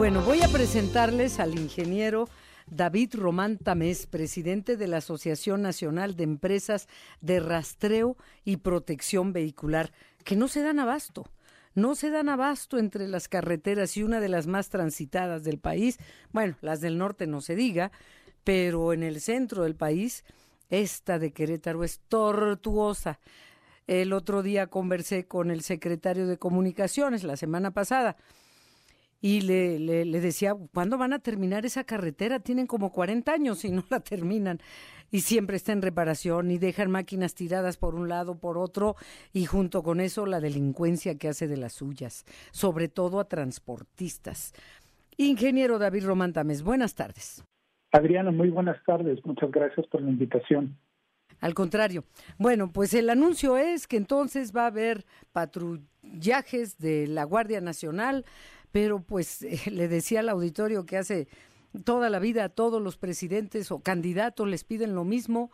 Bueno, voy a presentarles al ingeniero David Román Tamés, presidente de la Asociación Nacional de Empresas de Rastreo y Protección Vehicular, que no se dan abasto. No se dan abasto entre las carreteras y una de las más transitadas del país, bueno, las del norte no se diga, pero en el centro del país, esta de Querétaro es tortuosa. El otro día conversé con el secretario de Comunicaciones, la semana pasada, y le, le, decía, ¿cuándo van a terminar esa carretera? Tienen como 40 años y no la terminan. Y siempre está en reparación y dejan máquinas tiradas por un lado, por otro, y junto con eso la delincuencia que hace de las suyas, sobre todo a transportistas. Ingeniero David Román Tames, buenas tardes. Adriana, muy buenas tardes. Muchas gracias por la invitación. Al contrario. Bueno, pues el anuncio es que entonces va a haber patrullajes de la Guardia Nacional pero pues le decía al auditorio que hace toda la vida a todos los presidentes o candidatos les piden lo mismo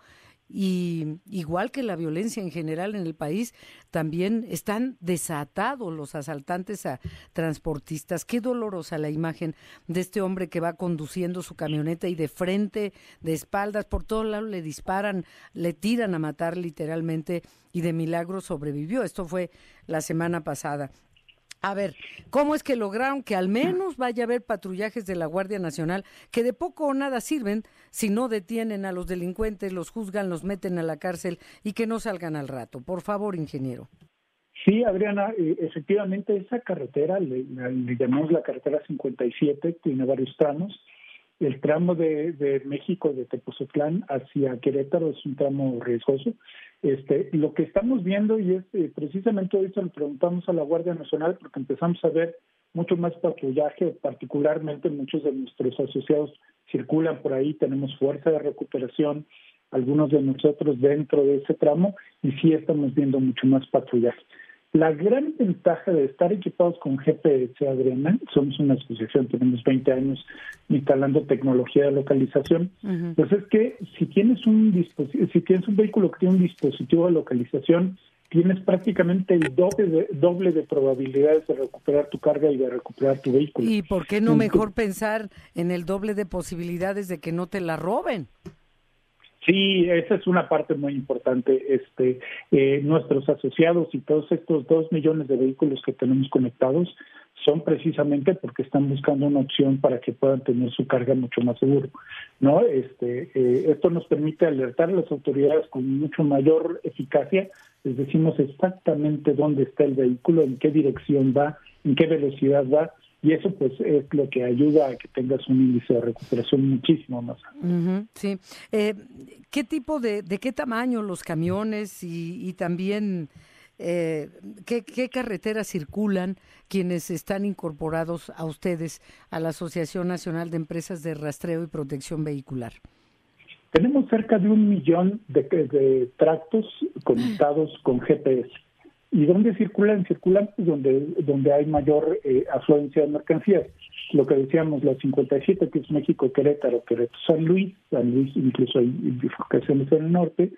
y igual que la violencia en general en el país, también están desatados los asaltantes a transportistas. Qué dolorosa la imagen de este hombre que va conduciendo su camioneta y de frente, de espaldas, por todos lados le disparan, le tiran a matar literalmente y de milagro sobrevivió. Esto fue la semana pasada. A ver, ¿cómo es que lograron que al menos vaya a haber patrullajes de la Guardia Nacional que de poco o nada sirven si no detienen a los delincuentes, los juzgan, los meten a la cárcel y que no salgan al rato? Por favor, ingeniero. Sí, Adriana, eh, efectivamente esa carretera, le, llamamos la carretera 57, tiene varios tramos. El tramo de, México, de Tepozotlán hacia Querétaro, es un tramo riesgoso. Este, lo que estamos viendo, y es eh, precisamente hoy se lo preguntamos a la Guardia Nacional, porque empezamos a ver mucho más patrullaje, particularmente muchos de nuestros asociados circulan por ahí, tenemos fuerza de recuperación, algunos de nosotros dentro de ese tramo, y sí estamos viendo mucho más patrullaje. La gran ventaja de estar equipados con GPS, Adriana, somos una asociación, tenemos 20 años instalando tecnología de localización, pues es que si tienes un si tienes un vehículo que tiene un dispositivo de localización, tienes prácticamente el doble de, doble de probabilidades de recuperar tu carga y de recuperar tu vehículo. ¿Y por qué no mejor pensar en el doble de posibilidades de que no te la roben? Sí, esa es una parte muy importante. Este, eh, nuestros asociados y todos estos dos millones de vehículos que tenemos conectados son precisamente porque están buscando una opción para que puedan tener su carga mucho más seguro, ¿no? Este, eh, esto nos permite alertar a las autoridades con mucho mayor eficacia. Les decimos exactamente dónde está el vehículo, en qué dirección va, en qué velocidad va y eso pues es lo que ayuda a que tengas un índice de recuperación muchísimo más alto. sí. Eh, ¿Qué tipo de, de qué tamaño los camiones y, y también eh, ¿qué, qué carreteras circulan quienes están incorporados a ustedes a la Asociación Nacional de Empresas de Rastreo y Protección Vehicular? Tenemos cerca de un millón de, de tractos conectados con GPS. ¿Y dónde circulan? Circulan donde, donde hay mayor eh, afluencia de mercancías. Lo que decíamos, la 57, que es México, Querétaro, Querétaro, San Luis, San Luis incluso hay bifurcaciones en el norte,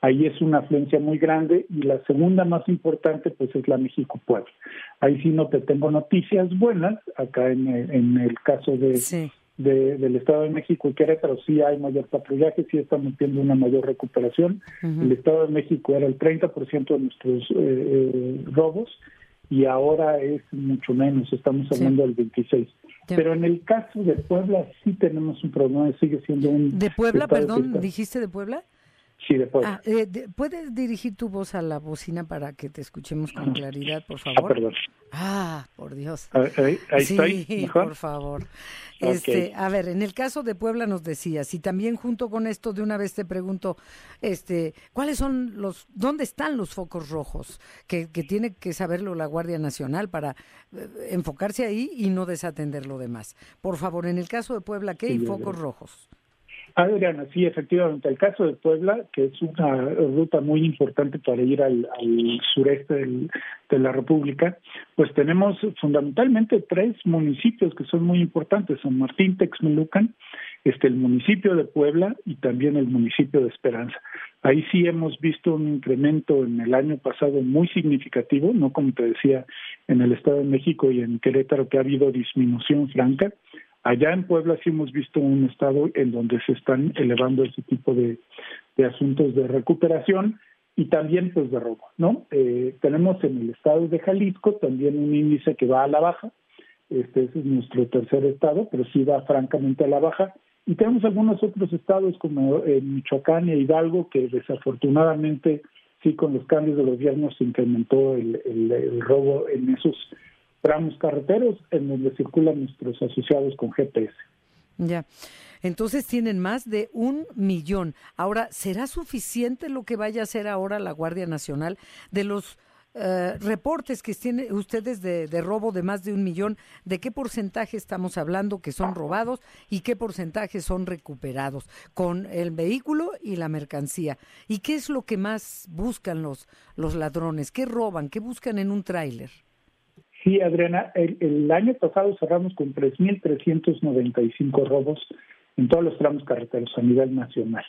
ahí es una afluencia muy grande y la segunda más importante pues es la México Puebla. Ahí sí no te tengo noticias buenas, acá en, en el caso de, de, del Estado de México y Querétaro sí hay mayor patrullaje, sí estamos viendo una mayor recuperación. El Estado de México era el 30% de nuestros eh, eh, robos y ahora es mucho menos, estamos hablando del 26. Pero en el caso de Puebla sí tenemos un problema, sigue siendo un... ¿De Puebla, perdón? ¿Dijiste de Puebla? Sí, después. Ah, eh, ¿Puedes dirigir tu voz a la bocina para que te escuchemos con claridad, por favor? Ah, perdón. Ah, por Dios. Ahí, sí, por favor. Este, a ver, en el caso de Puebla nos decías, y también junto con esto de una vez te pregunto, este, ¿cuáles son los, dónde están los focos rojos que, que tiene que saberlo la Guardia Nacional para eh, enfocarse ahí y no desatender lo demás? Por favor, en el caso de Puebla, ¿qué hay focos rojos? Adriana, sí, efectivamente. El caso de Puebla, que es una ruta muy importante para ir al, sureste de la República, pues tenemos fundamentalmente tres municipios que son muy importantes: San Martín, Texmelucan, este, el municipio de Puebla y también el municipio de Esperanza. Ahí sí hemos visto un incremento en el año pasado muy significativo, no como te decía en el Estado de México y en Querétaro que ha habido disminución franca. Allá en Puebla sí hemos visto un estado en donde se están elevando ese tipo de, asuntos de recuperación y también pues de robo, ¿no? Eh, tenemos en el estado de Jalisco también un índice que va a la baja, este es nuestro tercer estado, pero sí va francamente a la baja, y tenemos algunos otros estados como eh, Michoacán y Hidalgo que desafortunadamente sí con los cambios de gobierno se incrementó el robo en esos tramos carreteros en donde circulan nuestros asociados con GPS. Ya. Entonces tienen más de un millón. Ahora, ¿será suficiente lo que vaya a hacer ahora la Guardia Nacional de los eh, reportes que tienen ustedes de, de, robo de más de un millón? ¿De qué porcentaje estamos hablando que son robados y qué porcentaje son recuperados con el vehículo y la mercancía? ¿Y qué es lo que más buscan los, los ladrones? ¿Qué roban? ¿Qué buscan en un tráiler? Sí, Adriana, el, año pasado cerramos con 3.395 robos en todos los tramos carreteros a nivel nacional.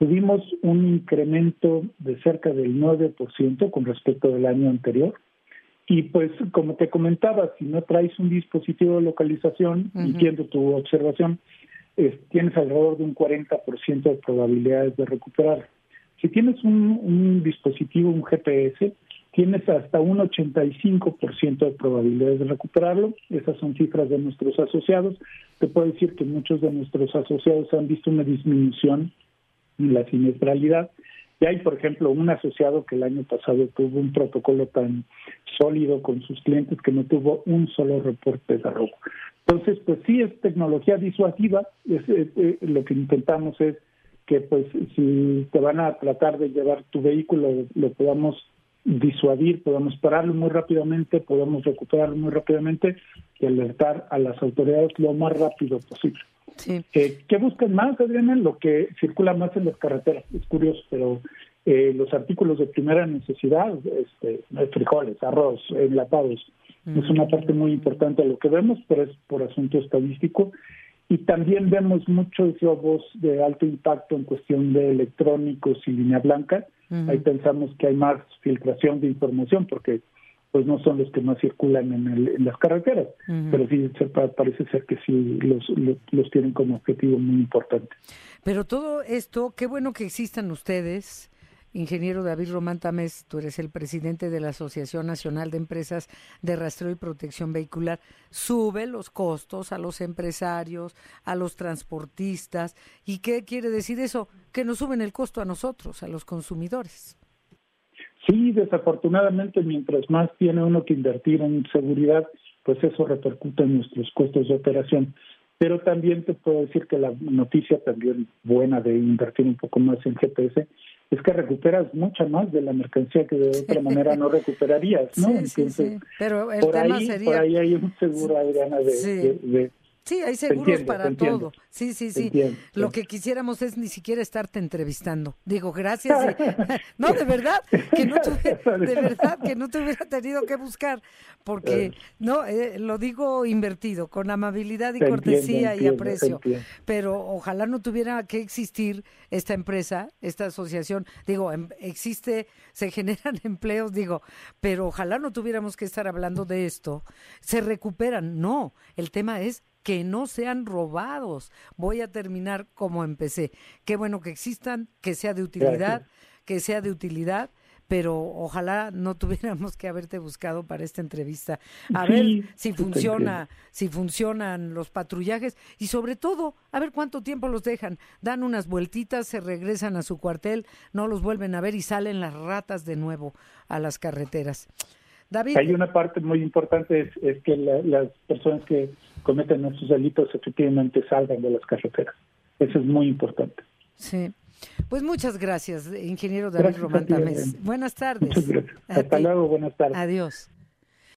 Tuvimos un incremento de cerca del 9% con respecto del año anterior. Y pues, como te comentaba, si no traes un dispositivo de localización, entiendo tu observación, tienes alrededor de un 40% de probabilidades de recuperar. Si tienes un, un dispositivo, un GPS, tienes hasta un 85% de probabilidades de recuperarlo. Esas son cifras de nuestros asociados. Te puedo decir que muchos de nuestros asociados han visto una disminución en la siniestralidad. Y hay, por ejemplo, un asociado que el año pasado tuvo un protocolo tan sólido con sus clientes que no tuvo un solo reporte de robo. Entonces, pues sí es tecnología disuasiva. Eh, lo que intentamos es que, pues, si te van a tratar de llevar tu vehículo, lo podamos disuadir, podemos pararlo muy rápidamente, podemos recuperarlo muy rápidamente y alertar a las autoridades lo más rápido posible. Sí. Eh, ¿Qué buscan más, Adriana? Lo que circula más en las carreteras. Es curioso, pero eh, los artículos de primera necesidad, este, frijoles, arroz, enlatados, es una parte muy importante de lo que vemos, pero es por asunto estadístico. Y también vemos muchos robos de alto impacto en cuestión de electrónicos y línea blanca, Ahí pensamos que hay más filtración de información porque pues no son los que más circulan en, las carreteras, pero sí parece ser que sí los, los, tienen como objetivo muy importante. Pero todo esto, qué bueno que existan ustedes, Ingeniero David Román Tamés, tú eres el presidente de la Asociación Nacional de Empresas de Rastreo y Protección Vehicular, sube los costos a los empresarios, a los transportistas. ¿Y qué quiere decir eso? Que nos suben el costo a nosotros, a los consumidores. Sí, desafortunadamente, mientras más tiene uno que invertir en seguridad, pues eso repercute en nuestros costos de operación. Pero también te puedo decir que la noticia también buena de invertir un poco más en GPS es que recuperas mucha más de la mercancía que de otra manera no recuperarías, ¿no? Sí, sí, Pero el por tema ahí, sería... por ahí hay un seguro, Adriana, de, Sí, hay seguros para todo. Sí, sí, sí. Lo que quisiéramos es ni siquiera estarte entrevistando. Digo, gracias. no, de verdad, que no de verdad que no te hubiera tenido que buscar, porque no, eh, lo digo invertido, con amabilidad y cortesía y aprecio. Pero ojalá no tuviera que existir esta empresa, esta asociación. Digo, em, existe, se generan empleos, digo, pero ojalá no tuviéramos que estar hablando de esto. Se recuperan, no. El tema es que no sean robados. Voy a terminar como empecé. Qué bueno que existan, que sea de utilidad, que sea de utilidad pero ojalá no tuviéramos que haberte buscado para esta entrevista. A ver si funciona, si funcionan los patrullajes y sobre todo, a ver cuánto tiempo los dejan. Dan unas vueltitas, se regresan a su cuartel, no los vuelven a ver y salen las ratas de nuevo a las carreteras. Hay una parte muy importante, es, que las personas que cometen estos delitos efectivamente salgan de las carreteras. Eso es muy importante. Sí. Pues muchas gracias, ingeniero David Román Buenas tardes. Muchas gracias. Hasta luego, buenas tardes. Adiós.